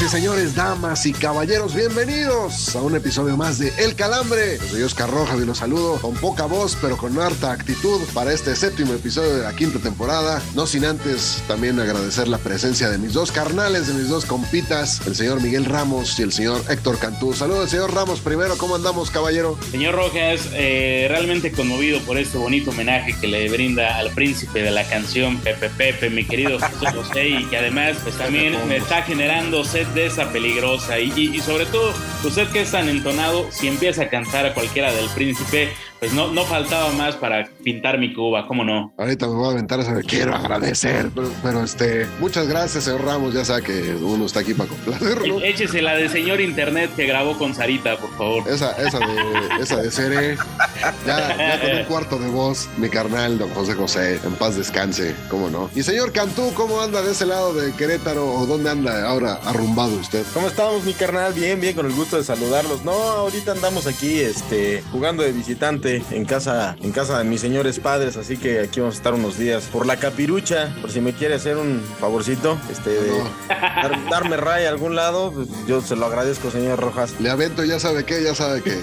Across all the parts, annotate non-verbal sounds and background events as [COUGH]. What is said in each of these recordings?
Señoras y señores, damas y caballeros, bienvenidos a un episodio más de El Calambre. Soy Oscar Rojas y los saludo con poca voz, pero con harta actitud para este séptimo episodio de la quinta temporada. No sin antes también agradecer la presencia de mis dos carnales, de mis dos compitas, el señor Miguel Ramos y el señor Héctor Cantú. Saludos, señor Ramos, primero, ¿cómo andamos, caballero? Señor Rojas, eh, realmente conmovido por este bonito homenaje que le brinda al príncipe de la canción Pepe Pepe, mi querido José José, y que además pues también me está generando sed esa peligrosa. Y- y sobre todo usted que es tan entonado, si empieza a cantar a cualquiera del príncipe, pues no, no faltaba más para pintar mi cuba, ¿cómo no? Ahorita me voy a aventar esa. Quiero agradecer, pero, pero, este, muchas gracias, señor Ramos. Ya sabe que uno está aquí para complacerlo. E- Échese la de señor internet que grabó con Sarita, por favor. Esa, esa de, esa de Cere. Ya, ya con un cuarto de voz, mi carnal, don José José. En paz descanse, cómo no. Y señor Cantú, ¿cómo anda de ese lado de Querétaro? ¿O dónde anda ahora arrumbado usted? ¿Cómo estamos, mi carnal? Bien, bien, con el gusto de saludarlos. No, ahorita andamos aquí, este, jugando de visitante en casa, en casa de mis señores padres, así que aquí vamos a estar unos días por la capirucha, por si me quiere hacer un favorcito, este, de No. dar- darme ray a algún lado, pues, yo se lo agradezco, señor Rojas. Le avento, ya sabe qué, ya sabe que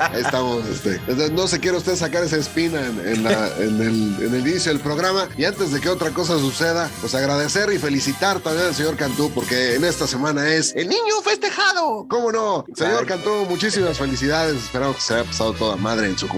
ahí estamos. Este. Entonces, No se quiere usted sacar esa espina en, en la- en el, en el inicio del programa. Y antes de que otra cosa suceda, pues agradecer y felicitar también al señor Cantú, porque en esta semana es el niño festejado. ¿Cómo no? Señor Cantú, muchísimas felicidades. Esperamos que se haya pasado toda madre en su cumpleaños.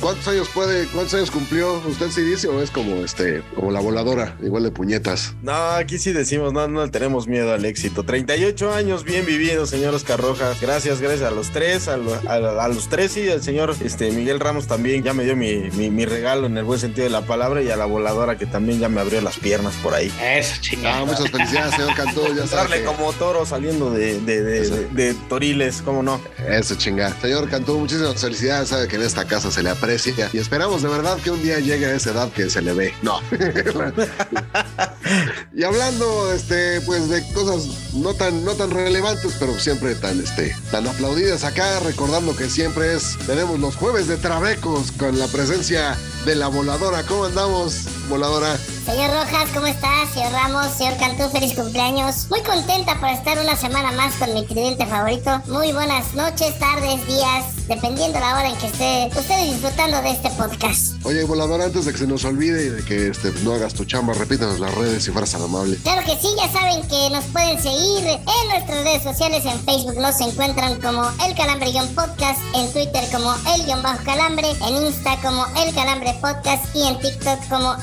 ¿Cuántos años puede, cuántos años cumplió? ¿Usted sí dice o es como este, como la voladora, igual de puñetas? No, aquí sí decimos, no, no le tenemos miedo al éxito. 38 años bien vividos, señor Oscar Rojas. Gracias, gracias a los tres, a, lo- a- a los tres y al señor este, Miguel Ramos también ya me dio mi, mi- mi regalo en el buen sentido de la palabra y a la voladora que también ya me abrió las piernas por ahí. Eso, chingada. Ah, muchas felicidades, señor Cantú. Ya sabe Darle que- como toro saliendo de, de, de- Eso. de- de toriles, ¿cómo no? Eso chingada. Señor Cantú, muchísimas felicidades. Sabe que en esta casa se le aprecia y esperamos de verdad que un día llegue a esa edad que se le ve. No. [LAUGHS] y hablando, este, pues de cosas no tan, no tan relevantes, pero siempre tan, este, tan aplaudidas acá, recordando que siempre es, tenemos los jueves de Trabecos con la presencia de la voladora. ¿Cómo andamos, voladora? Señor Rojas, ¿cómo estás? Señor Ramos, señor Cantú, feliz cumpleaños. Muy contenta por estar una semana más con mi tridente favorito. Muy buenas noches, tardes, días, dependiendo la hora en que esté ustedes disfrutando de este podcast. Oye, voladora, antes de que se nos olvide y de que este, no hagas tu chamba, repítanos las redes si fueras tan amable. Claro que sí, ya saben que nos pueden seguir en nuestras redes sociales. En Facebook nos encuentran como El Calambre-Podcast, en Twitter como El-Calambre, en Insta como El Calambre Podcast y en TikTok como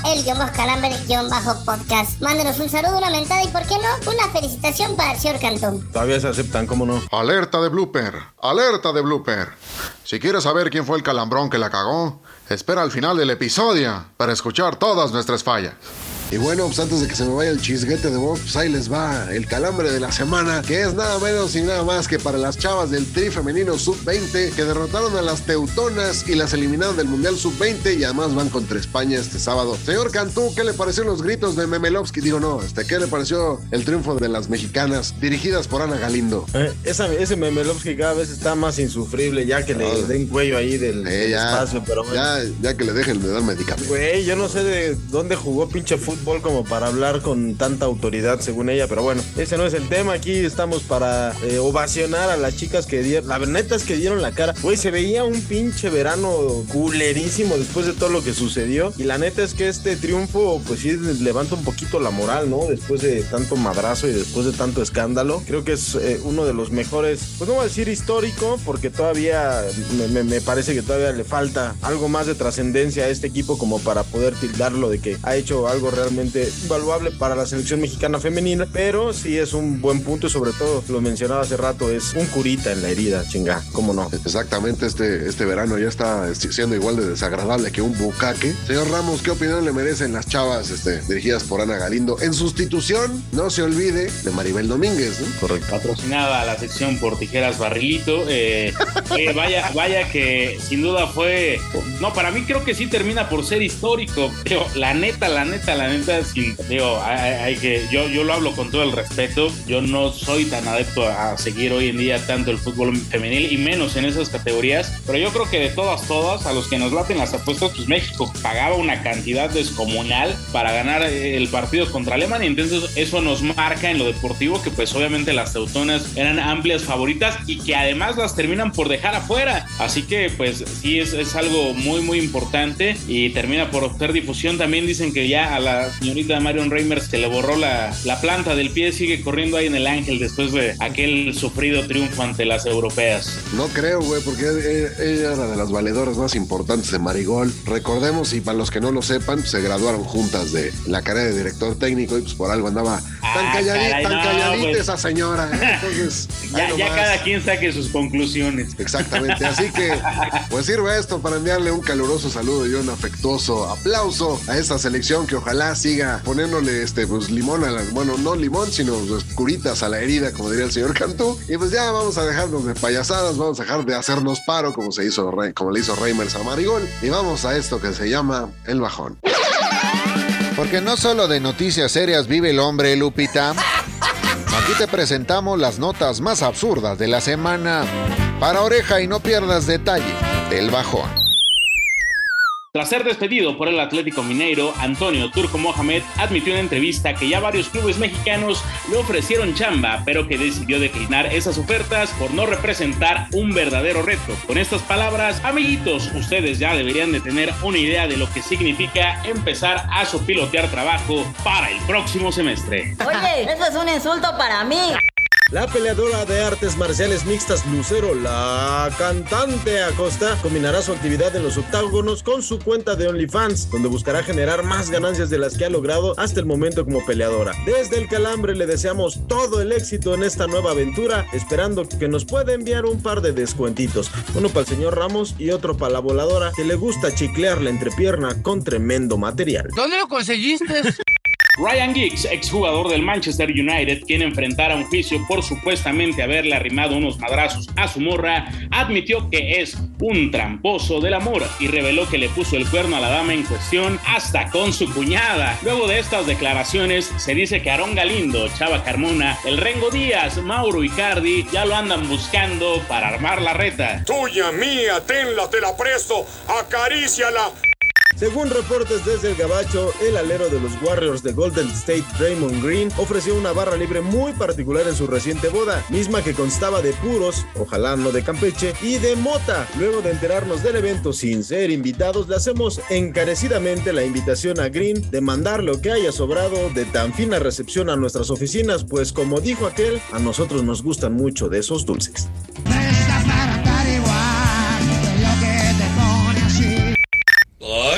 El-Calambre-Podcast. Mándenos un saludo, una mentada y, ¿por qué no? Una felicitación para el señor Cantú. Todavía se aceptan, ¿cómo no? Alerta de blooper, alerta de blooper. Si quieres saber quién fue el calambrón que la cagó, espera al final del episodio para escuchar todas nuestras fallas. Y bueno, pues antes de que se me vaya el chisguete de voz, pues ahí les va el calambre de la semana, que es nada menos y nada más que para las chavas del Tri Femenino Sub-20, que derrotaron a las Teutonas y las eliminaron del Mundial Sub-20 y además van contra España este sábado. Señor Cantú, ¿qué le parecieron los gritos de Memelovsky? Digo, no, este, ¿qué le pareció el triunfo de las mexicanas dirigidas por Ana Galindo? Eh, esa- ese Memelovsky cada vez está más insufrible ya que le Ah. den cuello ahí del, Eh, del ya, espacio, pero bueno. ya, ya que le dejen de dar medicamentos. Güey, yo no sé de dónde jugó pinche fútbol fútbol como para hablar con tanta autoridad, según ella. Pero bueno, ese no es el tema. Aquí estamos para eh, ovacionar a las chicas que dieron. La neta es que dieron la cara. Güey, se veía un pinche verano culerísimo después de todo lo que sucedió. Y la neta es que este triunfo, pues sí, levanta un poquito la moral, ¿no? Después de tanto madrazo y después de tanto escándalo. Creo que es eh, uno de los mejores, pues no voy a decir histórico, porque todavía me, parece que todavía le falta algo más de trascendencia a este equipo como para poder tildarlo de que ha hecho algo realmente valuable para la selección mexicana femenina. Pero sí es un buen punto y sobre todo, lo mencionaba hace rato, es un curita en la herida, chinga, ¿cómo no? Exactamente, este, este verano ya está siendo igual de desagradable que un bucaque. Señor Ramos, ¿qué opinión le merecen las chavas este, dirigidas por Ana Galindo? En sustitución, no se olvide de Maribel Domínguez, ¿no? Correcto. Patrocinada la sección por Tijeras Barrilito. Eh, [LAUGHS] eh, vaya, vaya que sin duda fue. No, para mí creo que sí termina por ser histórico. Digo, la neta, la neta, la neta, digo, hay, que. Yo, yo lo hablo con todo el respeto. Yo no soy tan adepto a seguir hoy en día tanto el fútbol femenil y menos en esas categorías. Pero yo creo que de todas, todas, a los que nos laten las apuestas, pues México pagaba una cantidad descomunal para ganar el partido contra Alemania. Entonces, eso nos marca en lo deportivo que, pues, obviamente las teutonas eran amplias favoritas y que además las terminan por dejar afuera. Así que, pues, sí, es, es algo muy, muy importante y termina por hacer difusión. También dicen que ya a la señorita Marion Reimers se le borró la, la planta del pie, sigue corriendo ahí en el ángel después de aquel sufrido triunfo ante las europeas. No creo, güey, porque ella era de las valedoras más importantes de Marigol. Recordemos, y para los que no lo sepan, se graduaron juntas de la carrera de director técnico y pues por algo andaba tan, ah, calladita, tan calladita pues. esa señora. ¿eh? [LAUGHS] Entonces, ya, ya cada quien saque sus conclusiones. Exactamente, así que pues sirve esto para enviarle un caluroso saludo y un afectuoso aplauso a esta selección que ojalá siga poniéndole este pues limón a la, bueno, no limón, sino pues, curitas a la herida, como diría el señor Cantú. Y pues ya vamos a dejarnos de payasadas, vamos a dejar de hacernos paro como se hizo como le hizo Reimers a Marigol y vamos a esto que se llama el bajón. Porque no solo de noticias serias vive el hombre, Lupita. Aquí te presentamos las notas más absurdas de la semana. Para oreja y no pierdas detalle del bajón. Tras ser despedido por el Atlético Mineiro, Antonio Turco Mohamed admitió en entrevista que ya varios clubes mexicanos le ofrecieron chamba, pero que decidió declinar esas ofertas por no representar un verdadero reto. Con estas palabras, amiguitos, ustedes ya deberían de tener una idea de lo que significa empezar a sopilotear trabajo para el próximo semestre. Oye, eso es un insulto para mí. La peleadora de artes marciales mixtas Lucero, la cantante Acosta, combinará su actividad en los octágonos con su cuenta de OnlyFans, donde buscará generar más ganancias de las que ha logrado hasta el momento como peleadora. Desde el calambre le deseamos todo el éxito en esta nueva aventura, esperando que nos pueda enviar un par de descuentitos. Uno para el señor Ramos y otro para la voladora, que le gusta chiclear la entrepierna con tremendo material. ¿Dónde lo conseguiste? Ryan Giggs, exjugador del Manchester United, quien enfrentara un juicio por supuestamente haberle arrimado unos madrazos a su morra, admitió que es un tramposo del amor y reveló que le puso el cuerno a la dama en cuestión hasta con su cuñada. Luego de estas declaraciones, se dice que Aarón Galindo, Chava Carmona, El Rengo Díaz, Mauro Icardi ya lo andan buscando para armar la reta. Tuya, mía, tenla, te la presto, acaríciala. Según reportes desde el Gabacho, el alero de los Warriors de Golden State, Raymond Green, ofreció una barra libre muy particular en su reciente boda, misma que constaba de puros, ojalá no de Campeche, y de mota. Luego de enterarnos del evento sin ser invitados, le hacemos encarecidamente la invitación a Green de mandar lo que haya sobrado de tan fina recepción a nuestras oficinas, pues como dijo aquel, a nosotros nos gustan mucho de esos dulces.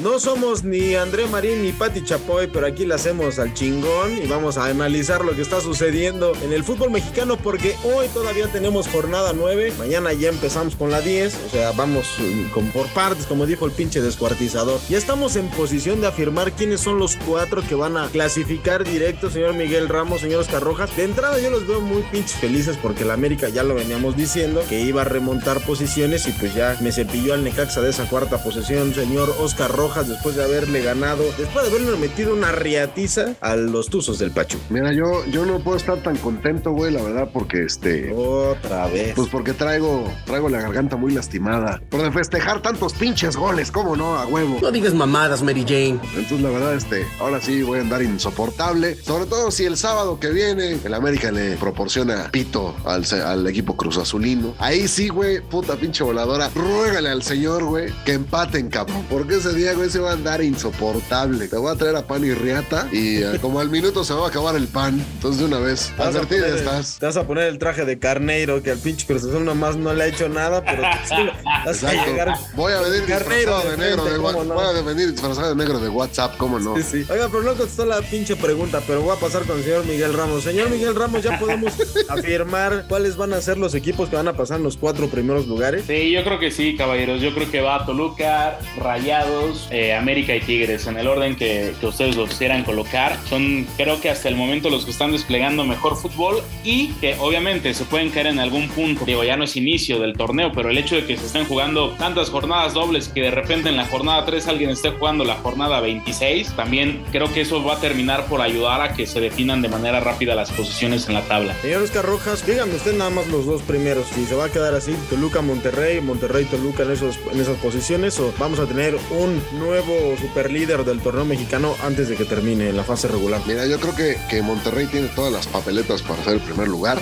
No somos ni André Marín ni Patti Chapoy, pero aquí le hacemos al chingón y vamos a analizar lo que está sucediendo en el fútbol mexicano porque hoy todavía tenemos jornada 9, mañana ya empezamos con la 10, o sea, vamos mm, con, por partes, como dijo el pinche descuartizador. Ya estamos en posición de afirmar quiénes son los cuatro que van a clasificar directo, señor Miguel Ramos, señor Oscar Rojas. De entrada yo los veo muy pinches felices porque la América ya lo veníamos diciendo que iba a remontar posiciones y pues ya me cepilló al Necaxa de esa cuarta posición, señor Oscar Rojas Después de haberle ganado, después de haberle metido una riatiza a los Tuzos del Pachuca. Mira, yo, yo no puedo estar tan contento, güey, la verdad, porque este. Otra vez. Pues porque traigo, traigo la garganta muy lastimada. Por de festejar tantos pinches goles, ¿cómo no? A huevo. No digas mamadas, Mary Jane. Entonces, la verdad, este, ahora sí voy a andar insoportable. Sobre todo si el sábado que viene el América le proporciona pito al, al equipo Cruz Azulino. Ahí sí, güey, puta pinche voladora. Ruégale al señor, güey, que empaten, cabrón. Porque ese día, güey, se va a andar insoportable. Te voy a traer a pan y riata y eh, [LAUGHS] como al minuto se va a acabar el pan. Entonces, de una vez, a advertida estás. te vas a poner el traje de carneiro que al pinche Cruz Azul nomás no le ha hecho nada, pero vas a llegar. Voy a venir Carneiro disfrazado de de negro de frente, wa- ¿cómo no? Voy a venir disfrazado de negro de WhatsApp, ¿cómo no? Sí, sí. Oiga, pero no contestó la pinche pregunta, pero voy a pasar con el señor Miguel Ramos. Señor Miguel Ramos, ya podemos [LAUGHS] afirmar cuáles van a ser los equipos que van a pasar en los cuatro primeros lugares. Sí, yo creo que sí, caballeros. Yo creo que va Toluca, Rayados, eh, América y Tigres en el orden que, ustedes los quieran colocar. Son, creo que hasta el momento los que están desplegando mejor fútbol y que obviamente se pueden caer en algún punto. Digo, ya no es inicio del torneo, pero el hecho de que se estén jugando tantas jornadas dobles que de repente en la jornada 3 alguien esté jugando la jornada 26, también creo que eso va a terminar por ayudar a que se definan de manera rápida las posiciones en la tabla. Señor Oscar Rojas, díganme usted nada más los dos primeros. Si se va a quedar así, Toluca, Monterrey, Monterrey, Toluca en, esos, en esas posiciones, o vamos a tener un nuevo superlíder del torneo mexicano antes de que termine la fase regular. Mira, yo creo que, que Monterrey tiene todas las papeletas para ser el primer lugar.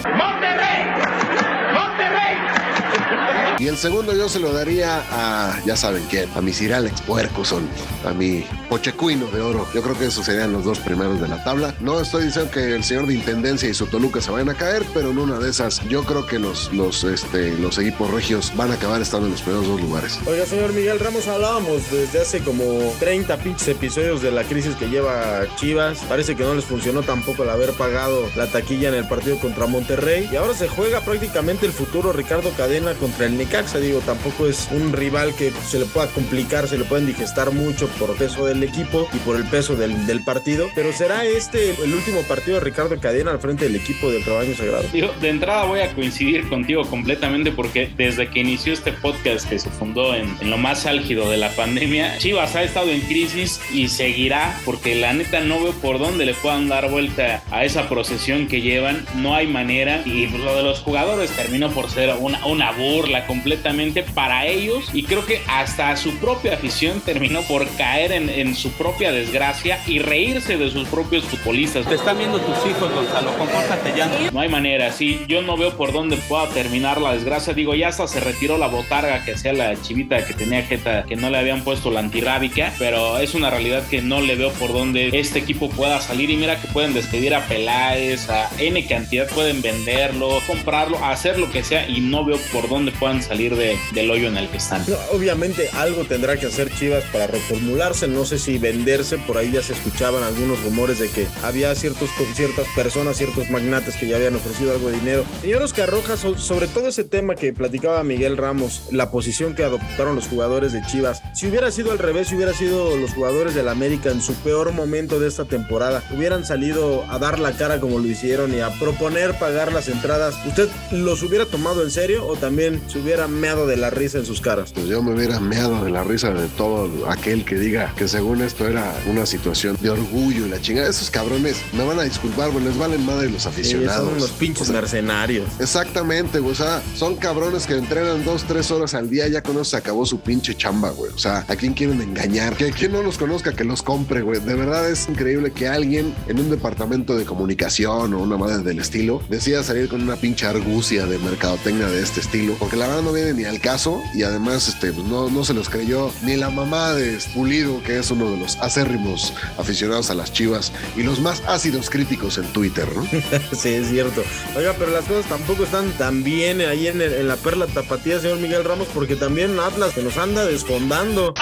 Y el segundo yo se lo daría a, ya saben quién, a mi Sir Alex Puercoson, a mi Pochecuino de oro. Yo creo que esos serían los dos primeros de la tabla. No estoy diciendo que el señor de Intendencia y su Toluca se vayan a caer, pero en una de esas yo creo que los, los, este, los equipos regios van a acabar estando en los primeros dos lugares. Oiga, señor Miguel Ramos, hablábamos desde hace como 30 pinches episodios de la crisis que lleva Chivas. Parece que no les funcionó tampoco el haber pagado la taquilla en el partido contra Monterrey. Y ahora se juega prácticamente el futuro Ricardo Cadena contra el Necaxa. Digo, tampoco es un rival que se le pueda complicar, se le pueden digestar mucho por peso del equipo y por el peso del, del partido. Pero será este el último partido de Ricardo Cadena al frente del equipo del Rebaño Sagrado. De entrada voy a coincidir contigo completamente porque desde que inició este podcast que se fundó en, en lo más álgido de la pandemia, Chivas ha estado en crisis y seguirá porque la neta no veo por dónde le puedan dar vuelta a esa procesión que llevan, no hay manera y lo de los jugadores terminó por ser una, una burla completamente para ellos y creo que hasta su propia afición terminó por caer en, en su propia desgracia y reírse de sus propios futbolistas. Te están viendo tus hijos, Gonzalo. Compórtate ya. No hay manera, sí. Yo no veo por dónde pueda terminar la desgracia. Digo, ya hasta se retiró la botarga que hacía la chivita que tenía jeta, que no le habían puesto la antirrábica, pero es una realidad que no le veo por dónde este equipo pueda salir. Y mira que pueden despedir a Peláez, a N cantidad, pueden venderlo, comprarlo, hacer lo que sea, y no veo por dónde puedan salir de- del hoyo en el que están. No, obviamente algo tendrá que hacer Chivas para reformularse, no sé si venderse, por ahí ya se escuchaban algunos rumores de que había ciertos, ciertas personas, ciertos magnates que ya habían ofrecido algo de dinero. Señor Oscar Rojas, so- sobre todo ese tema que platicaba Miguel Ramos, la posición que adoptaron los jugadores de Chivas, si hubiera sido al revés, si hubiera sido los jugadores del América en su peor momento de esta temporada, hubieran salido a dar la cara como lo hicieron y a proponer pagar las entradas, ¿usted los hubiera tomado en serio o también se hubiera meado de la risa en sus caras? Pues yo me hubiera meado de la risa de todo aquel que diga que según esto era una situación de orgullo y la chingada. Esos cabrones me van a disculpar, güey, les valen madre los Sí, aficionados. son unos pinches O sea, mercenarios. Exactamente, güey. O sea, son cabrones que entrenan dos, tres horas al día. Ya con eso se acabó su pinche chamba, güey. O sea, ¿a quién quieren engañar? Que quien no los conozca, que los compre, güey. De verdad es increíble que alguien en un departamento de comunicación o una madre del estilo decida salir con una pinche argucia de mercadotecnia de este estilo. Porque la verdad no viene ni al caso y además este, pues, no, no se los creyó ni la mamá de Pulido, que es uno de los acérrimos aficionados a las chivas y los más ácidos críticos en Twitter, ¿no? [LAUGHS] sí, es cierto. Oiga, pero las cosas tampoco están tan bien ahí en, el- en la perla tapatía, señor Miguel Ramos, porque también Atlas que nos anda desfondando.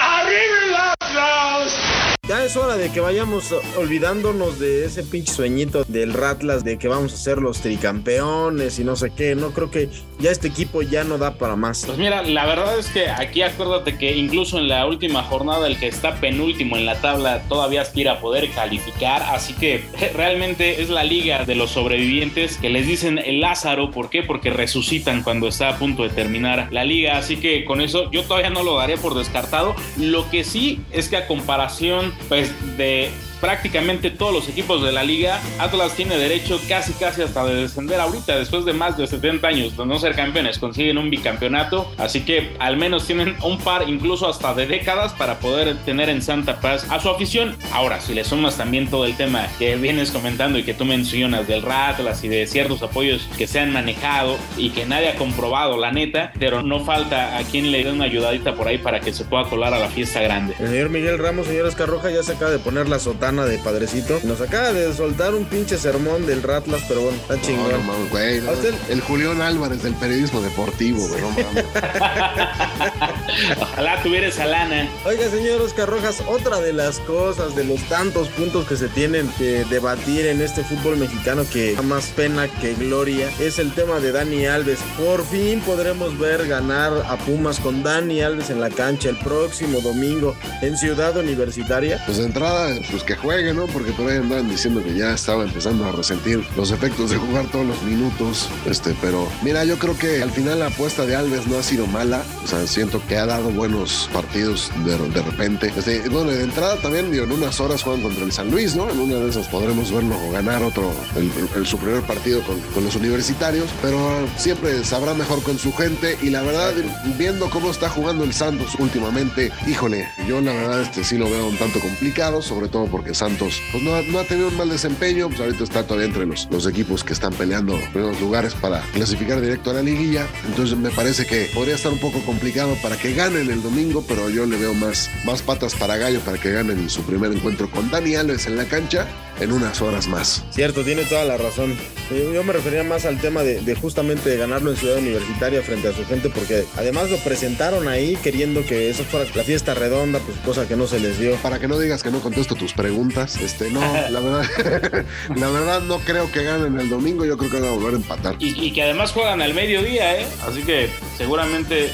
Ya es hora de que vayamos olvidándonos de ese pinche sueñito del Ratlas de que vamos a ser los tricampeones y no sé qué. No creo que ya este equipo ya no da para más. Pues mira, la verdad es que aquí acuérdate que incluso en la última jornada el que está penúltimo en la tabla todavía aspira a poder calificar, así que [LAUGHS] realmente es la liga de los sobrevivientes que les dicen el Lázaro, ¿por qué? Porque resucitan cuando está a punto de terminar la liga, así que con eso yo todavía no lo daré por descartado. Lo que sí es que a comparación pues de prácticamente todos los equipos de la liga, Atlas tiene derecho casi casi hasta de descender ahorita, después de más de 70 años de no ser campeones, consiguen un bicampeonato, así que al menos tienen un par incluso hasta de décadas para poder tener en santa paz a su afición. Ahora, si le sumas también todo el tema que vienes comentando y que tú mencionas del Atlas y de ciertos apoyos que se han manejado y que nadie ha comprobado, la neta, pero no falta a quien le dé una ayudadita por ahí para que se pueda colar a la fiesta grande. El señor Miguel Ramos, señor Escarroja, ya se acaba de poner la sotana de padrecito. Nos acaba de soltar un pinche sermón del Ratlas, pero bueno, está chingón. No, no, güey, no, el Julián Álvarez del periodismo deportivo, güey, no mames. [LAUGHS] Ojalá tuviera esa lana. Oiga, señor Oscar Rojas, otra de las cosas, de los tantos puntos que se tienen que debatir en este fútbol mexicano que da más pena que gloria, es el tema de Dani Alves. Por fin podremos ver ganar a Pumas con Dani Alves en la cancha el próximo domingo en Ciudad Universitaria. Pues de entrada, pues que juegue, ¿no? Porque por ahí andaban diciendo que ya estaba empezando a resentir los efectos de jugar todos los minutos. Este, pero mira, yo creo que al final la apuesta de Alves no ha sido mala. O sea, siento que ha dado buenos partidos de, de repente. Este, bueno, de entrada también, digo, en unas horas juegan contra el San Luis, ¿no? En una de esas podremos verlo ganar otro, el, su primer partido con, con, los universitarios. Pero siempre sabrá mejor con su gente. Y la verdad, viendo cómo está jugando el Santos últimamente, híjole, yo la verdad este sí lo veo un tanto complicado, sobre todo porque Santos pues, no, ha, tenido un mal desempeño. Pues ahorita está todavía entre los, los equipos que están peleando primeros lugares para clasificar directo a la liguilla. Entonces me parece que podría estar un poco complicado para que ganen el domingo, pero yo le veo más, más patas para gallo para que ganen su primer encuentro con Dani Alves en la cancha en unas horas más. Cierto, tiene toda la razón. Yo me refería más al tema de, de, justamente ganarlo en Ciudad Universitaria frente a su gente, porque además lo presentaron ahí queriendo que eso fuera la fiesta redonda, pues cosa que no se les dio. Para que no digas que no contesto tus preguntas, este, no, la verdad, [LAUGHS] la verdad no creo que ganen el domingo, yo creo que van a volver a empatar. Y, y que además juegan al mediodía, ¿eh? Así que seguramente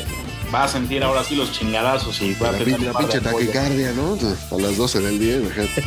va a sentir ahora sí los chingadazos y va la, a tener la pinche taquicardia, ¿no? A las 12 del día, imagínate.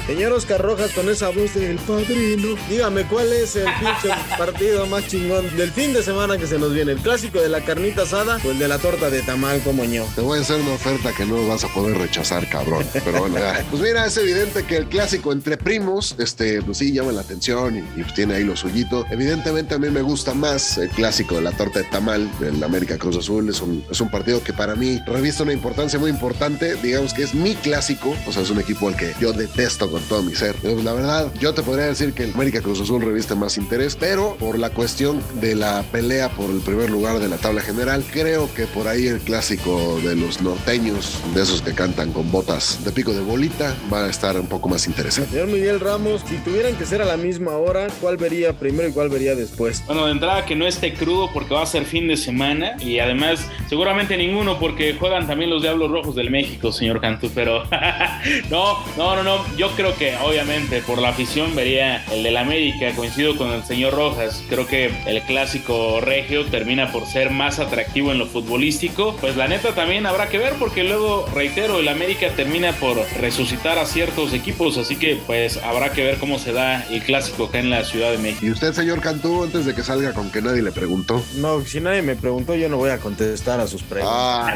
[LAUGHS] Señor Oscar Rojas, con esa voz del padrino, dígame cuál es el pinche [LAUGHS] partido más chingón del fin de semana que se nos viene. ¿El clásico de la carnita asada o el de la torta de tamal como ño? Te voy a hacer una oferta que no vas a poder rechazar, cabrón. Pero bueno, ya. pues mira, es evidente que el clásico entre primos, este, pues sí, llama la atención y, y pues tiene ahí lo suyito. Evidentemente a mí me gusta más el clásico de la torta de tamal del América Cruz Azul es un, es un, partido que para mí reviste una importancia muy importante. Digamos que es mi clásico. O sea, es un equipo al que yo detesto con todo mi ser. La verdad, yo te podría decir que el América Cruz Azul reviste más interés, pero por la cuestión de la pelea por el primer lugar de la tabla general, creo que por ahí el clásico de los norteños, de esos que cantan con botas de pico de bolita, va a estar un poco más interesante. Señor Miguel Ramos, si tuvieran que ser a la misma hora, ¿cuál vería primero y cuál vería después? Bueno, de entrada que no esté crudo porque va a ser fin de semana y además seguramente ninguno porque juegan también los Diablos Rojos del México, señor Cantú, pero [LAUGHS] no, no, no, no, yo creo que obviamente por la afición vería el del América, coincido con el señor Rojas, creo que el clásico regio termina por ser más atractivo en lo futbolístico, pues la neta también habrá que ver porque luego, reitero, el América termina por resucitar a ciertos equipos, así que pues habrá que ver cómo se da el clásico acá en la Ciudad de México. ¿Y usted, señor Cantú, antes de que salga con que nadie le preguntó? No, si nadie me preguntó, yo no voy a contestar a sus preguntas.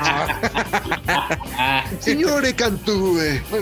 Ah. [LAUGHS] Señores Cantú,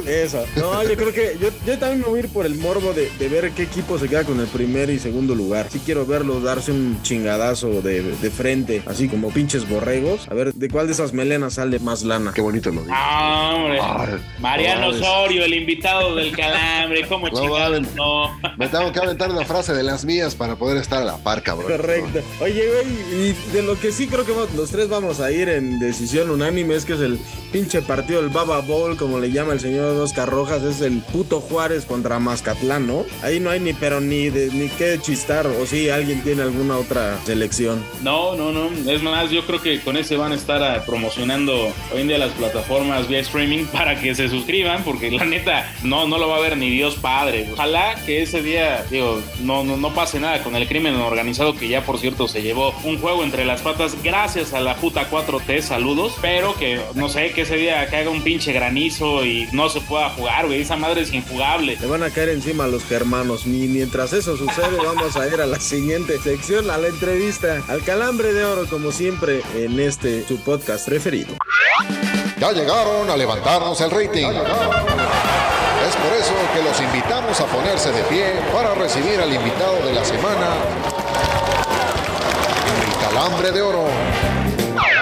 Eso. No, yo creo que yo, yo, también me voy a ir por el morbo de, de, ver qué equipo se queda con el primer y segundo lugar. Sí quiero verlos darse un chingadazo de, de frente, así como pinches borregos. A ver de cuál de esas melenas sale más lana. Qué bonito lo digo. Ah, hombre. Ay, Mariano Osorio, el invitado del calambre. ¿Cómo no, chingados no? Me tengo que aventar una frase de las mías para poder estar a la par, cabrón. Correcto. Oye, güey, y de lo que sí creo que los tres vamos vamos a ir en decisión unánime, es que es el pinche partido del Baba Bowl, como le llama el señor Oscar Rojas, es el puto Juárez contra Mazcatlán, ¿no? Ahí no hay ni pero ni de, ni qué chistar, o si alguien tiene alguna otra selección. No, no, no. Es más, yo creo que con ese van a estar ah, promocionando hoy en día las plataformas vía streaming [LAUGHS] para que se suscriban, porque la neta no, no lo va a ver ni Dios Padre. Ojalá que ese día, digo, no, no, no pase nada con el crimen organizado que ya por cierto se llevó un juego entre las patas gracias a la puta 4T, saludos, pero que no sé, que ese día caiga un pinche granizo y no se pueda jugar, güey, esa madre es injugable. Le van a caer encima a los germanos. Ni mientras eso sucede, [LAUGHS] vamos a ir a la siguiente sección, a la entrevista, al calambre de oro, como siempre, en este su podcast preferido. Ya llegaron a levantarnos el rating. Es por eso que los invitamos a ponerse de pie para recibir al invitado de la semana, el calambre de oro.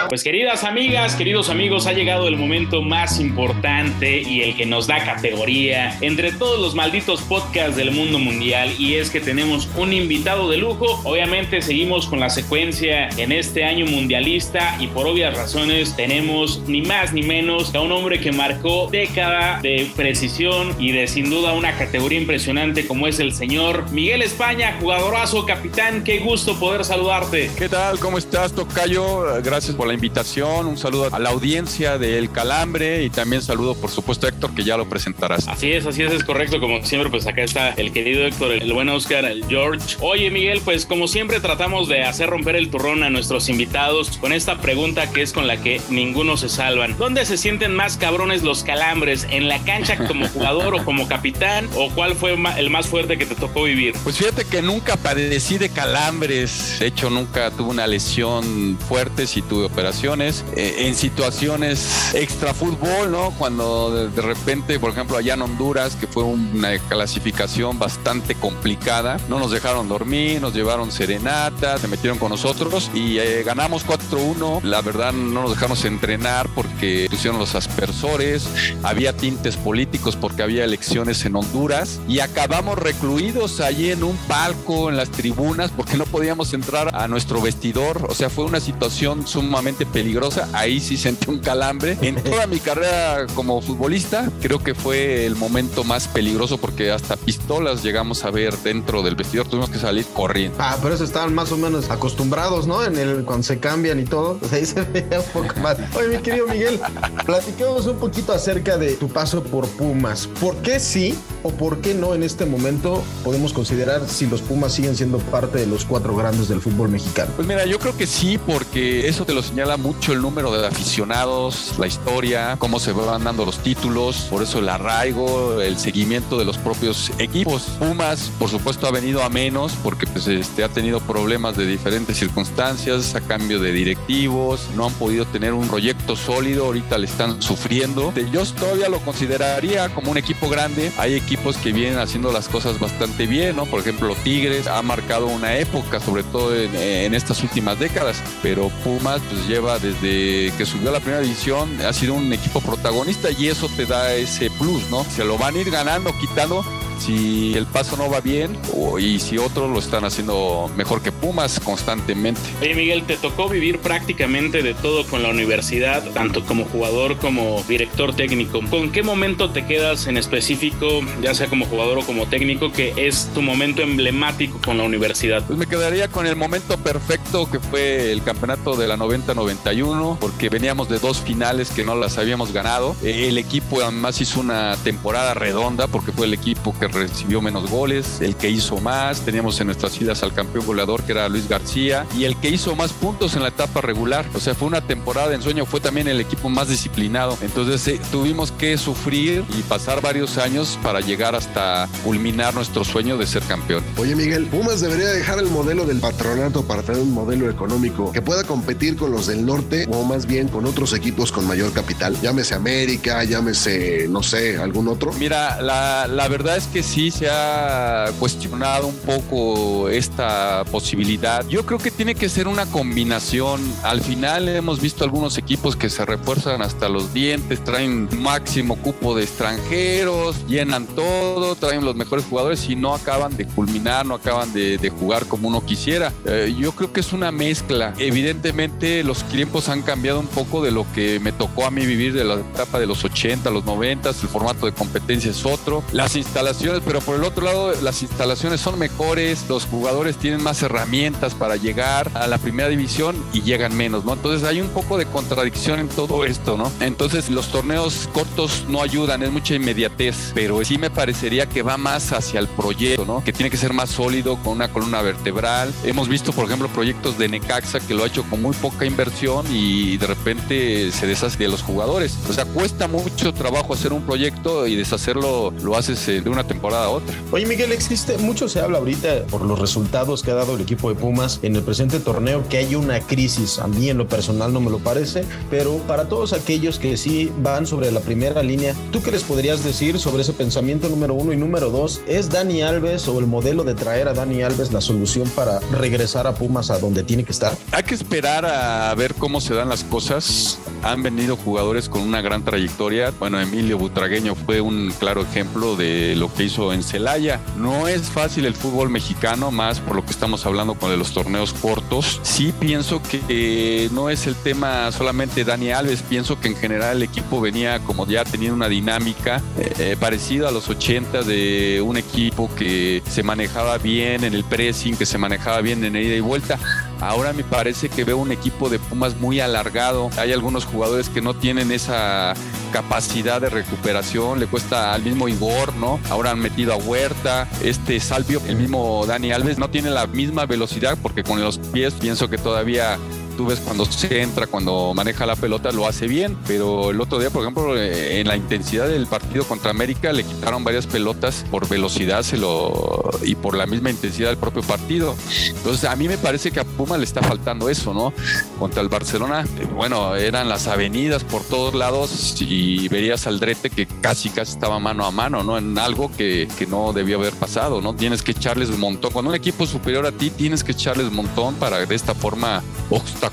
Pues queridas amigas, queridos amigos, ha llegado el momento más importante y el que nos da categoría entre todos los malditos podcasts del mundo mundial y es que tenemos un invitado de lujo. Obviamente seguimos con la secuencia en este año mundialista y por obvias razones tenemos ni más ni menos a un hombre que marcó década de precisión y de sin duda una categoría impresionante como es el señor Miguel España, jugadorazo, capitán, qué gusto poder saludarte. ¿Qué tal? ¿Cómo estás, Tocayo? Gracias por la invitación, un saludo a la audiencia de El Calambre y también saludo por supuesto a Héctor que ya lo presentarás. Así es, así es, es correcto, como siempre pues acá está el querido Héctor, el buen Oscar, el George. Oye Miguel, pues como siempre tratamos de hacer romper el turrón a nuestros invitados con esta pregunta que es con la que ninguno se salvan. ¿Dónde se sienten más cabrones los calambres? ¿En la cancha como jugador o como capitán? ¿O cuál fue el más fuerte que te tocó vivir? Pues fíjate que nunca padecí de calambres, de hecho nunca tuve una lesión fuerte, si tuve operación eh, en situaciones extra fútbol, ¿no? Cuando de, repente, por ejemplo, allá en Honduras, que fue una clasificación bastante complicada, no nos dejaron dormir, nos llevaron serenata, se metieron con nosotros y eh, ganamos 4-1. La verdad, no nos dejamos entrenar porque pusieron los aspersores, había tintes políticos porque había elecciones en Honduras y acabamos recluidos allí en un palco, en las tribunas, porque no podíamos entrar a nuestro vestidor. O sea, fue una situación sumamente peligrosa. Ahí sí sentí un calambre. En toda mi carrera como futbolista, creo que fue el momento más peligroso porque hasta pistolas llegamos a ver dentro del vestidor. Tuvimos que salir corriendo. Ah, pero eso estaban más o menos acostumbrados, ¿no? En el cuando se cambian y todo. Pues [LAUGHS] ahí se veía un poco más. Oye, mi querido Miguel, platicamos un poquito acerca de tu paso por Pumas. ¿Por qué sí o por qué no en este momento podemos considerar si los Pumas siguen siendo parte de los cuatro grandes del fútbol mexicano? Pues mira, yo creo que sí, porque eso te lo señala mucho el número de aficionados, la historia, cómo se van dando los títulos, por eso el arraigo, el seguimiento de los propios equipos. Pumas, por supuesto, ha venido a menos porque pues, este, ha tenido problemas de diferentes circunstancias, a cambio de directivos, no han podido tener un proyecto sólido, ahorita le están sufriendo. Yo todavía lo consideraría como un equipo grande. Hay equipos que vienen haciendo las cosas bastante bien, ¿no? Por ejemplo, Tigres ha marcado una época, sobre todo en, en estas últimas décadas, pero Pumas pues lleva desde que subió a la primera división, ha sido un equipo protagonista y eso te da ese plus, ¿no? Se lo van a ir ganando, quitando si el paso no va bien o, y si otros lo están haciendo mejor que Pumas constantemente. Oye Miguel, te tocó vivir prácticamente de todo con la universidad, tanto como jugador como director técnico. ¿Con qué momento te quedas en específico, ya sea como jugador o como técnico, que es tu momento emblemático con la universidad? Pues me quedaría con el momento perfecto que fue el campeonato de la 90-91, porque veníamos de dos finales que no las habíamos ganado. El equipo además hizo una temporada redonda porque fue el equipo que recibió menos goles, el que hizo más, teníamos en nuestras filas al campeón goleador que era Luis García y el que hizo más puntos en la etapa regular. O sea, fue una temporada en sueño, fue también el equipo más disciplinado. Entonces eh, tuvimos que sufrir y pasar varios años para llegar hasta culminar nuestro sueño de ser campeón. Oye Miguel, Pumas debería dejar el modelo del patronato para tener un modelo económico que pueda competir con los del norte o más bien con otros equipos con mayor capital. Llámese América, llámese, no sé, algún otro. Mira, la, la verdad es que que sí se ha cuestionado un poco esta posibilidad. Yo creo que tiene que ser una combinación. Al final hemos visto algunos equipos que se refuerzan hasta los dientes, traen máximo cupo de extranjeros, llenan todo, traen los mejores jugadores y no acaban de culminar, no acaban de, jugar como uno quisiera. Eh, yo creo que es una mezcla. Evidentemente los tiempos han cambiado un poco de lo que me tocó a mí vivir de la etapa de los 80, los 90, el formato de competencia es otro, las instalaciones, pero por el otro lado las instalaciones son mejores, los jugadores tienen más herramientas para llegar a la primera división y llegan menos, ¿no? Entonces hay un poco de contradicción en todo esto, ¿no? Entonces los torneos cortos no ayudan, es mucha inmediatez, pero sí me parecería que va más hacia el proyecto, ¿no? Que tiene que ser más sólido con una columna vertebral. Hemos visto, por ejemplo, proyectos de Necaxa que lo ha hecho con muy poca inversión y de repente se deshace de los jugadores. O sea, cuesta mucho trabajo hacer un proyecto y deshacerlo lo haces de una temporada a otra. Oye, Miguel, existe, mucho se habla ahorita por los resultados que ha dado el equipo de Pumas en el presente torneo que hay una crisis. A mí en lo personal no me lo parece, pero para todos aquellos que sí van sobre la primera línea, ¿tú qué les podrías decir sobre ese pensamiento número uno y número dos? ¿Es Dani Alves o el modelo de traer a Dani Alves la solución para regresar a Pumas a donde tiene que estar? Hay que esperar a ver cómo se dan las cosas. Han venido jugadores con una gran trayectoria. Bueno, Emilio Butragueño fue un claro ejemplo de lo que hizo en Celaya. No es fácil el fútbol mexicano, más por lo que estamos hablando con los torneos cortos. Sí pienso que no es el tema solamente Dani Alves, pienso que en general el equipo venía como ya teniendo una dinámica eh, eh, parecida a los 80 de un equipo que se manejaba bien en el pressing, que se manejaba bien en ida y vuelta. Ahora me parece que veo un equipo de Pumas muy alargado. Hay algunos jugadores que no tienen esa capacidad de recuperación. Le cuesta al mismo Igor, ¿no? Ahora han metido a Huerta. Este Salvio, el mismo Dani Alves, no tiene la misma velocidad porque con los pies pienso que todavía tú ves cuando se entra, cuando maneja la pelota, lo hace bien. Pero el otro día, por ejemplo, eh, en la intensidad del partido contra América, le quitaron varias pelotas por velocidad se lo, y por la misma intensidad del propio partido. Entonces, a mí me parece que a Puma le está faltando eso, ¿no? Contra el Barcelona, eh, bueno, eran las avenidas por todos lados y verías al Drete que casi, casi estaba mano a mano, ¿no? En algo que, que no debió haber pasado, ¿no? Tienes que echarles un montón. Cuando un equipo superior a ti, tienes que echarles un montón para de esta forma obstaculizar.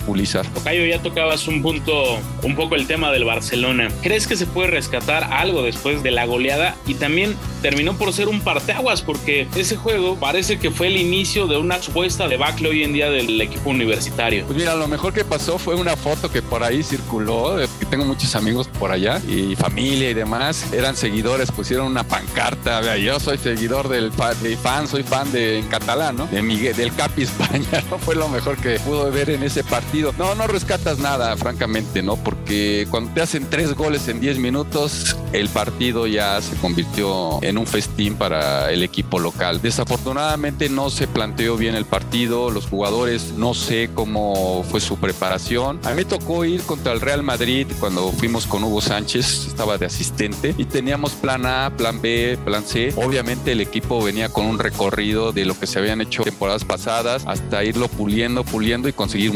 Tocayo, ya tocabas un punto, un poco el tema del Barcelona. ¿Crees que se puede rescatar algo después de la goleada? Y también terminó por ser un parteaguas porque ese juego parece que fue el inicio de una supuesta debacle hoy en día del equipo universitario. Pues mira, lo mejor que pasó fue una foto que por ahí circuló, que tengo muchos amigos por allá y familia y demás, eran seguidores, pusieron una pancarta, vea, yo soy seguidor del de fan, soy fan de en catalán, ¿no? De Miguel, del Capi España, [LAUGHS] ¿no? Fue lo mejor que pudo ver en ese partido. No, no rescatas nada, francamente, ¿no? Porque cuando te hacen tres goles en 10 minutos, el partido ya se convirtió en un festín para el equipo local. Desafortunadamente no se planteó bien el partido, los jugadores no sé cómo fue su preparación. A mí me tocó ir contra el Real Madrid cuando fuimos con Hugo Sánchez, estaba de asistente y teníamos plan A, plan B, plan C. Obviamente el equipo venía con un recorrido de lo que se habían hecho temporadas pasadas hasta irlo puliendo, puliendo y conseguir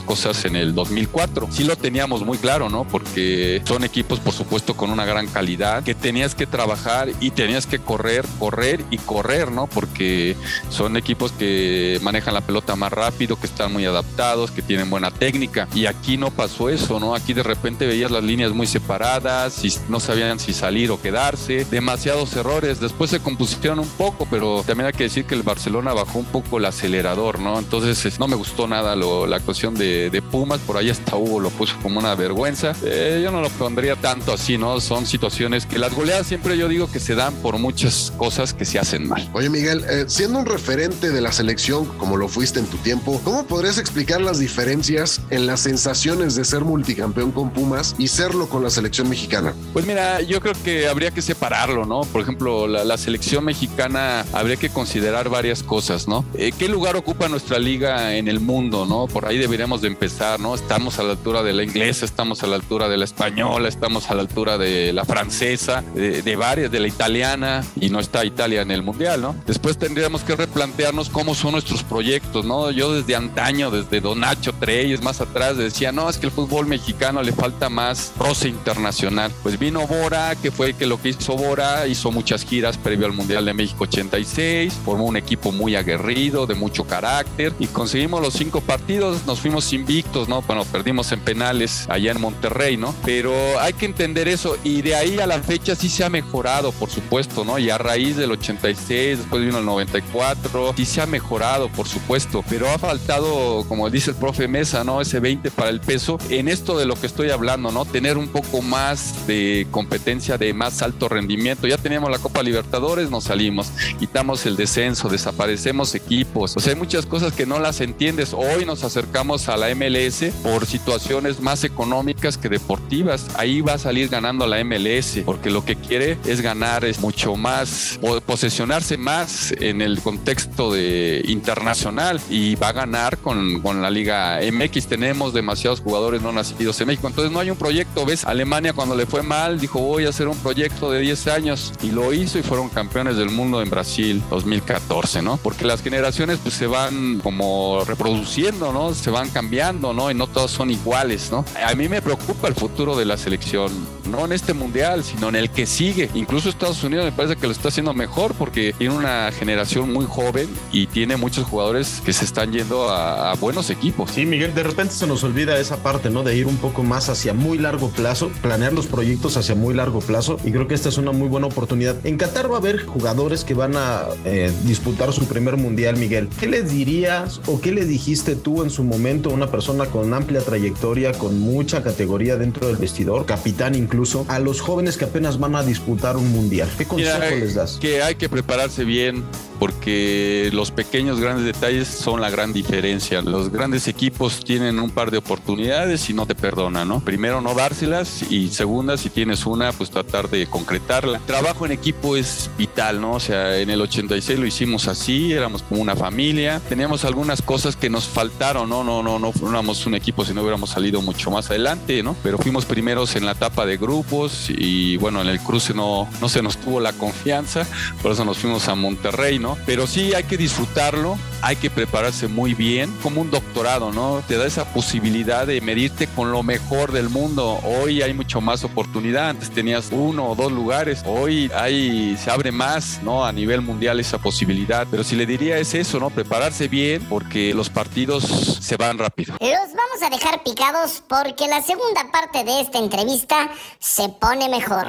cosas en el 2004. Sí lo teníamos muy claro, ¿no? Porque son equipos, por supuesto, con una gran calidad, que tenías que trabajar y tenías que correr, correr y correr, ¿no? Porque son equipos que manejan la pelota más rápido, que están muy adaptados, que tienen buena técnica. Y aquí no pasó eso, ¿no? Aquí de repente veías las líneas muy separadas y no sabían si salir o quedarse. Demasiados errores. Después se compusieron un poco, pero también hay que decir que el Barcelona bajó un poco el acelerador, ¿no? Entonces no me gustó nada la actuación de, Pumas, por ahí hasta Hugo lo puso como una vergüenza. Eh, yo no lo pondría tanto así, ¿no? Son situaciones que las goleadas siempre yo digo que se dan por muchas cosas que se hacen mal. Oye Miguel, eh, siendo un referente de la selección como lo fuiste en tu tiempo, ¿cómo podrías explicar las diferencias en las sensaciones de ser multicampeón con Pumas y serlo con la selección mexicana? Pues mira, yo creo que habría que separarlo, ¿no? Por ejemplo, la, selección mexicana habría que considerar varias cosas, ¿no? Eh, ¿Qué lugar ocupa nuestra liga en el mundo, ¿no? Por ahí deberíamos de empezar, ¿no? Estamos a la altura de la inglesa, estamos a la altura de la española, estamos a la altura de la francesa, de, varias, de la italiana y no está Italia en el mundial, ¿no? Después tendríamos que replantearnos cómo son nuestros proyectos, ¿no? Yo desde antaño, desde Don Nacho Treyes, más atrás, decía, no, es que el fútbol mexicano le falta más roce internacional. Pues vino Bora, que fue que lo que hizo Bora, hizo muchas giras previo al Mundial de México 86, formó un equipo muy aguerrido, de mucho carácter, y conseguimos los cinco partidos, nos fuimos invictos, ¿no? Bueno, perdimos en penales allá en Monterrey, ¿no? Pero hay que entender eso, y de ahí a la fecha sí se ha mejorado, por supuesto, ¿no? Y a raíz del 86, después vino el 94, sí se ha mejorado, por supuesto, pero ha faltado, como dice el profe Mesa, ¿no? Ese 20 para el peso, en esto de lo que estoy hablando, ¿no? Tener un poco más de competencia de más alto rendimiento. Ya teníamos la Copa Libertadores, nos salimos, quitamos el descenso, desaparecemos equipos. O sea, hay muchas cosas que no las entiendes. Hoy nos acercamos a la MLS por situaciones más económicas que deportivas. Ahí va a salir ganando la MLS, porque lo que quiere es ganar es mucho más, posesionarse más en el contexto de internacional y va a ganar con, con la Liga MX. Tenemos demasiados jugadores no nacidos en México, entonces no hay un proyecto. ¿Ves? Alemania cuando le fue mal dijo voy a hacer un proyecto de 10 años y lo hizo y fueron campeones del mundo en Brasil 2014, ¿no? Porque las generaciones pues se van como reproduciendo, ¿no? Se van cambiando, ¿no? Y no todos son iguales, ¿no? A mí me preocupa el futuro de la selección, no en este mundial, sino en el que sigue. Incluso Estados Unidos me parece que lo está haciendo mejor porque tiene una generación muy joven y tiene muchos jugadores que se están yendo a, buenos equipos. Sí, Miguel, de repente se nos olvida esa parte, ¿no? De ir un poco más hacia muy largo plazo, planear los proyectos hacia muy largo plazo y creo que esta es una muy buena oportunidad. En Qatar va a haber jugadores que van a eh, disputar su primer mundial, Miguel. ¿Qué les dirías o qué le dijiste tú en su momento a una persona con amplia trayectoria, con mucha categoría dentro del vestidor, capitán incluso, a los jóvenes que apenas van a disputar un mundial? ¿Qué consejo Mira, les das? Que hay que prepararse bien porque los pequeños grandes detalles son la gran diferencia. Los grandes equipos tienen un par de oportunidades y no te perdonan, ¿no? Primero no dárselas y segunda si tienes una pues tratar de concretarla. Trabajo en equipo es vital, ¿no? O sea, en el 86 lo hicimos así, éramos como una familia. Teníamos algunas cosas que nos faltaron, ¿no? No no no fuéramos un equipo si no hubiéramos salido mucho más adelante, ¿no? Pero fuimos primeros en la etapa de grupos y bueno, en el cruce no no se nos tuvo la confianza, por eso nos fuimos a Monterrey, ¿no? Pero sí hay que disfrutarlo, hay que prepararse muy bien, como un doctorado, ¿no? Te da esa posibilidad de medirte con lo mejor del mundo. Hoy hay mucho más oportunidad, antes tenías uno o dos lugares, hoy hay, se abre más, ¿no? A nivel mundial esa posibilidad. Pero si le diría es eso, ¿no? Prepararse bien porque los partidos se van rápido. Los vamos a dejar picados porque la segunda parte de esta entrevista se pone mejor.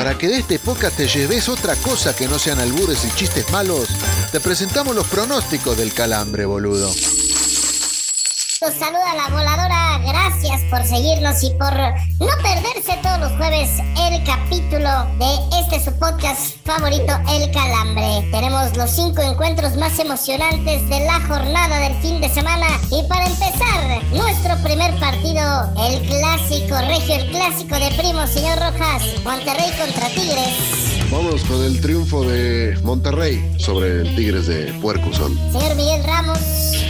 Para que de este podcast te lleves otra cosa que no sean albures y chistes malos, te presentamos los pronósticos del calambre, boludo. Los saluda la voladora, gracias por seguirnos y por no perderse todos los jueves el capítulo de este su podcast favorito, El Calambre. Tenemos los cinco encuentros más emocionantes de la jornada del fin de semana y para empezar, nuestro primer partido, el clásico regio, el clásico de primo, señor Rojas, Monterrey contra Tigres. Vámonos con el triunfo de Monterrey sobre el Tigres de Puercusón. Señor Miguel Ramos.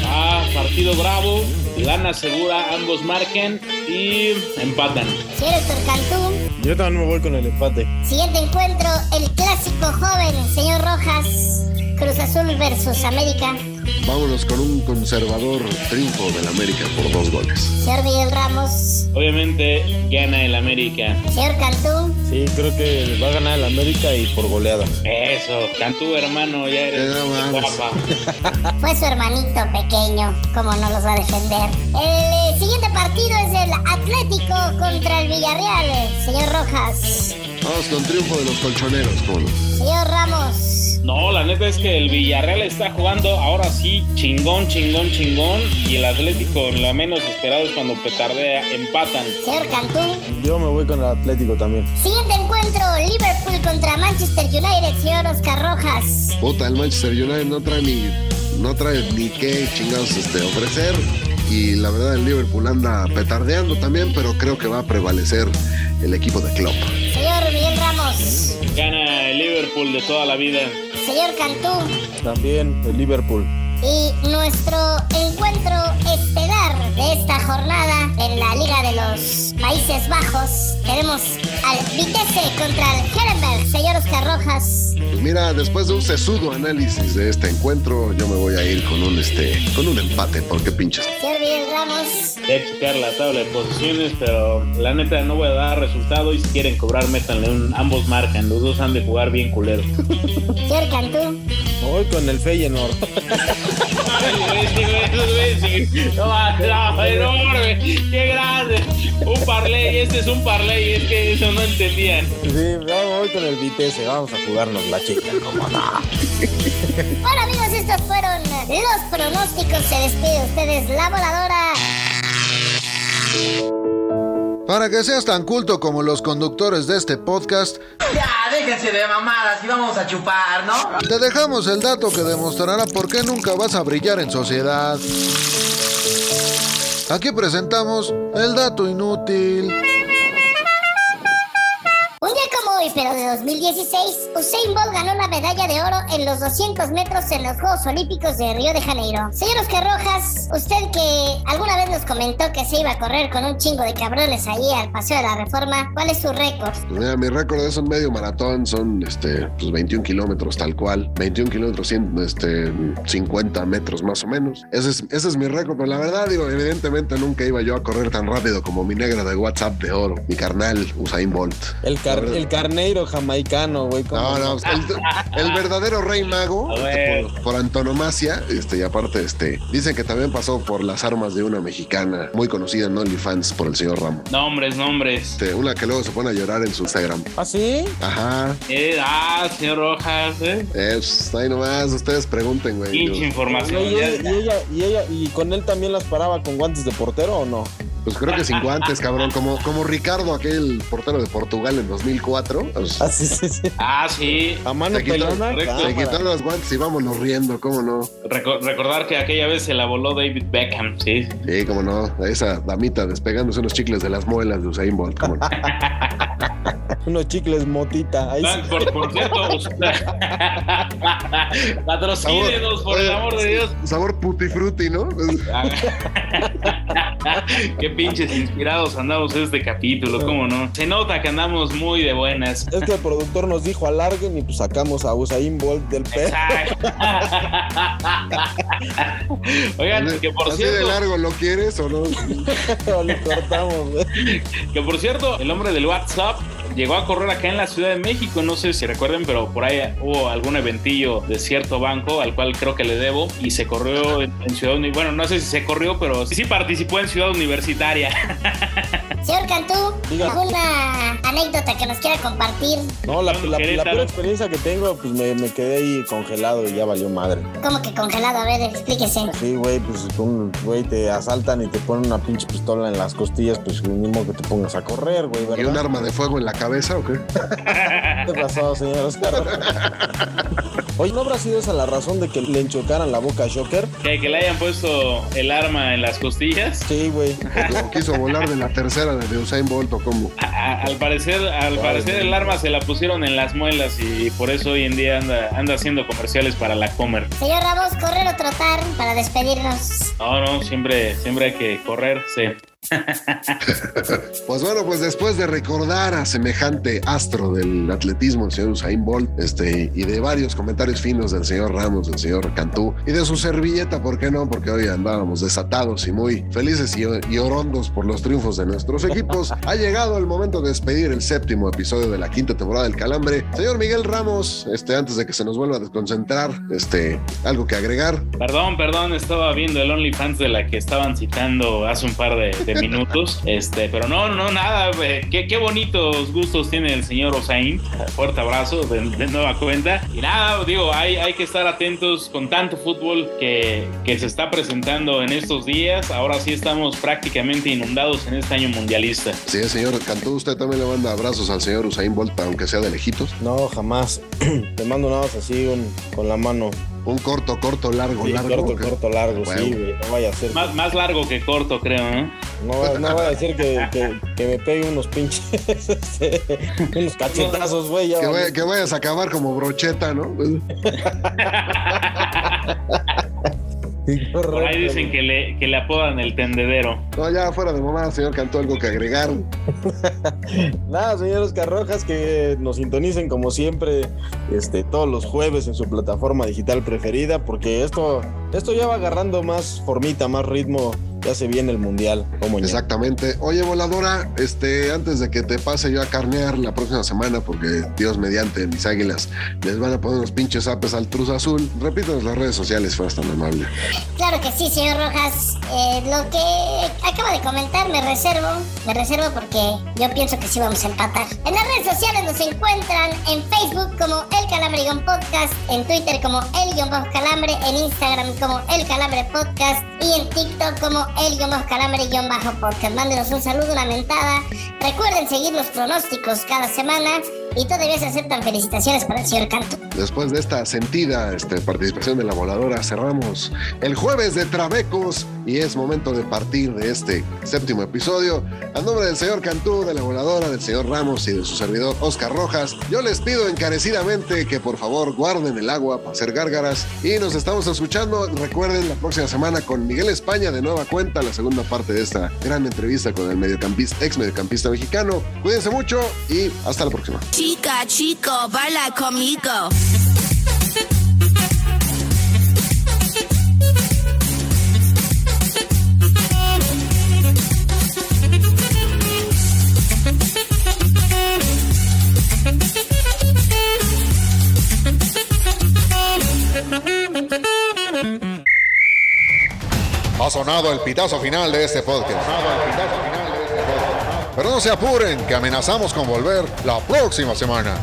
Ah, partido bravo, gana segura, ambos marquen y empatan. Señor Héctor Cantú. Yo también me voy con el empate. Siguiente encuentro, el clásico joven, señor Rojas. Cruz Azul versus América. Vámonos con un conservador triunfo del América por dos goles. Señor Miguel Ramos. Obviamente gana el América. Señor Cantú. Sí, creo que va a ganar el América y por goleada. Eso, Cantú hermano, ya eres Eh, guapa. [LAUGHS] Fue su hermanito pequeño. ¿Cómo no los va a defender? El eh, siguiente partido es el Atlético contra el Villarreal. Señor Rojas. Vamos con triunfo de los colchoneros, ¿cómo no? Señor Ramos. No, la neta es que el Villarreal está jugando ahora sí chingón, chingón, chingón. Y el Atlético, lo menos esperado es cuando petardea, empatan. Señor Cantú. Yo me voy con el Atlético también. Siguiente encuentro, Liverpool contra Manchester United, señor Oscar Rojas. Puta, el Manchester United no trae ni, no trae ni qué chingados este, ofrecer. Y la verdad, el Liverpool anda petardeando también, pero creo que va a prevalecer el equipo de Klopp. Gana el Liverpool de toda la vida. Señor Cantú. También el Liverpool. Y nuestro encuentro estelar de esta jornada en la Liga de los Países Bajos, tenemos al Vitesse contra el Herenberg, señor Oscar Rojas. Pues mira, después de un sesudo análisis de este encuentro, yo me voy a ir con un este, con un empate, porque pinches. Señor Miguel Ramos. Voy a checar la tabla de posiciones, pero la neta no voy a dar resultado y si quieren cobrar, métanle un. Ambos marcan, los dos han de jugar bien culero. Señor Cantú. Voy con el Feyenoord. [LAUGHS] No, no, enorme, qué grande. Un parlay, este es un parlay, es que eso no entendían. Sí, yo voy con el Vitesse, vamos a jugarnos la chica, cómo no. Bueno amigos, estos fueron los pronósticos. Se despide de ustedes la voladora. Para que seas tan culto como los conductores de este podcast, Ya, déjense de mamadas y vamos a chupar, ¿no? te dejamos el dato que demostrará por qué nunca vas a brillar en sociedad. Aquí presentamos el dato inútil. Hoy, pero de 2016, Usain Bolt ganó la medalla de oro en los 200 metros en los Juegos Olímpicos de Río de Janeiro. Señor Oscar Rojas, usted que alguna vez nos comentó que se iba a correr con un chingo de cabrones ahí al Paseo de la Reforma, ¿cuál es su récord? Pues mira, mi récord es un medio maratón, son este, pues 21 kilómetros tal cual. 21 kilómetros, 100, este, 50 metros más o menos. Ese es, ese es mi récord, pero la verdad, digo, evidentemente nunca iba yo a correr tan rápido como mi negra de WhatsApp de oro, mi carnal Usain Bolt. El, car- el carneiro jamaicano, güey. ¿cómo No, no, el, el verdadero rey mago, ver. por, por antonomasia, este, y aparte, este, dicen que también pasó por las armas de una mexicana muy conocida en OnlyFans por el señor Ramos. Nombres, nombres. Este, una que luego se pone a llorar en su Instagram. ¿Ah, sí? Ajá. Eh, ah, señor Rojas, eh. Eh, pues, ahí nomás, ustedes pregunten, güey. Pinche información. Y ella, y ella, y ella, y con él también las paraba con guantes de portero o no? Pues creo que sin guantes, cabrón. Como, como Ricardo, aquel portero de Portugal en 2004. pues, Ah, sí, sí, sí. Ah, sí. A mano Se quitó- pelona. se los guantes y vámonos riendo, ¿cómo no? Reco- recordar que aquella vez se la voló David Beckham, sí. Sí, cómo no. Esa damita despegándose unos chicles de las muelas de Usain Bolt, cómo no. [LAUGHS] Unos chicles motita. Ahí Ah, sí. Por, por cierto, [LAUGHS] [LAUGHS] patrocínenos, por el amor de Dios. Sabor puti frutti, ¿no? Qué pinches inspirados andamos en este capítulo, ¿cómo no? Se nota que andamos muy de buenas. Es que el productor nos dijo alarguen y pues sacamos a Usain Bolt del. Exacto. [LAUGHS] Oigan, que por ¿Así de cierto, largo lo quieres o no? [LAUGHS] o le cortamos, güey. que por cierto, el hombre del WhatsApp llegó a correr acá en la Ciudad de México, no sé si recuerden, pero por ahí hubo algún eventillo de cierto banco al cual creo que le debo y se corrió en, Ciudad Uni- bueno, no sé si se corrió, pero sí participó en Ciudad Universitaria. [LAUGHS] Señor Cantú, Diga. ¿alguna anécdota que nos quiera compartir? No, la, pura experiencia que tengo, pues me, me quedé ahí congelado y ya valió madre. ¿Cómo que congelado? A ver, explíquese. Sí, güey, pues un güey te asaltan y te ponen una pinche pistola en las costillas, pues modo que te pongas a correr, güey, ¿Y un ¿verdad? arma de fuego en la cabeza o qué? [LAUGHS] ¿Qué pasó, señor Oscar? [LAUGHS] Oye, ¿no habrá sido esa la razón de que le enchocaran la boca a Shocker? que, que le hayan puesto el arma en las costillas. Sí, güey. ¿O quiso volar de la tercera de Usain Bolt o cómo? A- a- al parecer, al parecer el arma se la pusieron en las muelas y por eso hoy en día anda, anda haciendo comerciales para la Comer. Señor Ramos, correr o trotar para despedirnos. No, no, siempre, siempre hay que correr, sí. [LAUGHS] Pues bueno, pues después de recordar a semejante astro del atletismo, el señor Usain Bolt, este, y de varios comentarios finos del señor Ramos, del señor Cantú, y de su servilleta, ¿por qué no? Porque hoy andábamos desatados y muy felices y, y orondos por los triunfos de nuestros equipos. [LAUGHS] ha llegado el momento de despedir el séptimo episodio de la quinta temporada del Calambre. Señor Miguel Ramos, este, antes de que se nos vuelva a desconcentrar, este, algo que agregar. Perdón, perdón, estaba viendo el OnlyFans de la que estaban citando hace un par de, de minutos. Este, pero no, no, nada. eh, Qué, qué bonitos gustos tiene el señor Osain. Fuerte abrazo de, de nueva cuenta. Y nada, digo, hay, hay que estar atentos con tanto fútbol que, que se está presentando en estos días. Ahora sí estamos prácticamente inundados en este año mundialista. Sí, señor Cantú, usted también le manda abrazos al señor Usain Bolt, aunque sea de lejitos. No, jamás. [CLEARS THROAT] Te mando nada más así un- con la mano. Un corto, corto, largo, Sí, largo. corto, corto, largo, Bueno. sí, güey. No vaya a ser. Más, más largo que corto, creo, ¿no? No, va- no vaya a ser que, que- que me pegue unos pinches. [LAUGHS] este, unos cachetazos, güey. ya Que, vaya- que vayas a acabar como brocheta, ¿no? [LAUGHS] Por ahí dicen que le, que le apodan el tendedero. No, ya fuera de mamá, señor Cantú, algo que agregar. [LAUGHS] Nada, señores Carrojas, que nos sintonicen como siempre, este, todos los jueves en su plataforma digital preferida, porque esto, esto ya va agarrando más formita, más ritmo ya se viene el mundial. Como Exactamente. Oye, voladora, este, antes de que te pase yo a carnear la próxima semana, porque Dios mediante mis águilas les van a poner unos pinches apes al Cruz Azul, repítanos las redes sociales, fueras tan amable. Claro que sí, señor Rojas. Eh, lo que acaba de comentar me reservo, me reservo porque yo pienso que sí vamos a empatar. En las redes sociales nos encuentran en Facebook como El Calambre Podcast, en Twitter como El Calambre, en Instagram como El Calambre Podcast y en TikTok como el guion bajo calambre guion bajo podcast. Mándenos un saludo, una mentada. Recuerden seguir los pronósticos cada semana y todavía se aceptan felicitaciones para el señor Canto. Después de esta sentida este, participación de la voladora, cerramos el jueves de Trabecos y es momento de partir de este séptimo episodio. A nombre del señor Cantú, de la voladora, del señor Ramos y de su servidor Oscar Rojas, yo les pido encarecidamente que por favor guarden el agua para hacer gárgaras y nos estamos escuchando. Recuerden la próxima semana con Miguel España de nueva cuenta, la segunda parte de esta gran entrevista con el mediocampista, ex mediocampista mexicano. Cuídense mucho y hasta la próxima. Chica, chico, baila conmigo. Ha sonado el pitazo final de este podcast. Pero no se apuren, que amenazamos con volver la próxima semana.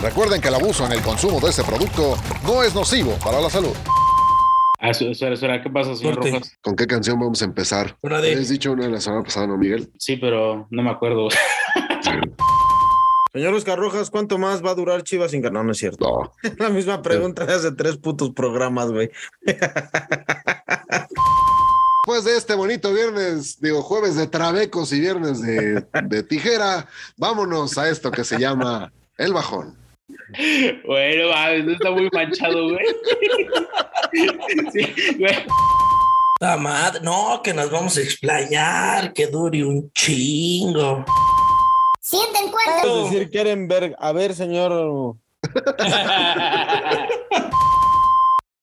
Recuerden que el abuso en el consumo de este producto no es nocivo para la salud. Ah, espera, espera, ¿qué pasa, señor Rojas? ¿Con qué canción vamos a empezar? Una de... ¿Has dicho una de la semana pasada, no, Miguel? Sí, pero no me acuerdo. [LAUGHS] Señor Oscar Rojas, ¿cuánto más va a durar Chivas sin ganar? No es cierto. No. [LAUGHS] La misma pregunta de hace tres putos programas, güey. [LAUGHS] Después de este bonito viernes, digo, jueves de trabecos y viernes de, de tijera, vámonos a esto que se llama el bajón. Bueno, no está muy manchado, güey. Sí, güey. La madre, no, que nos vamos a explayar, que dure un chingo. Siguiente encuentro. Es decir, quieren ver, a ver, señor. [LAUGHS]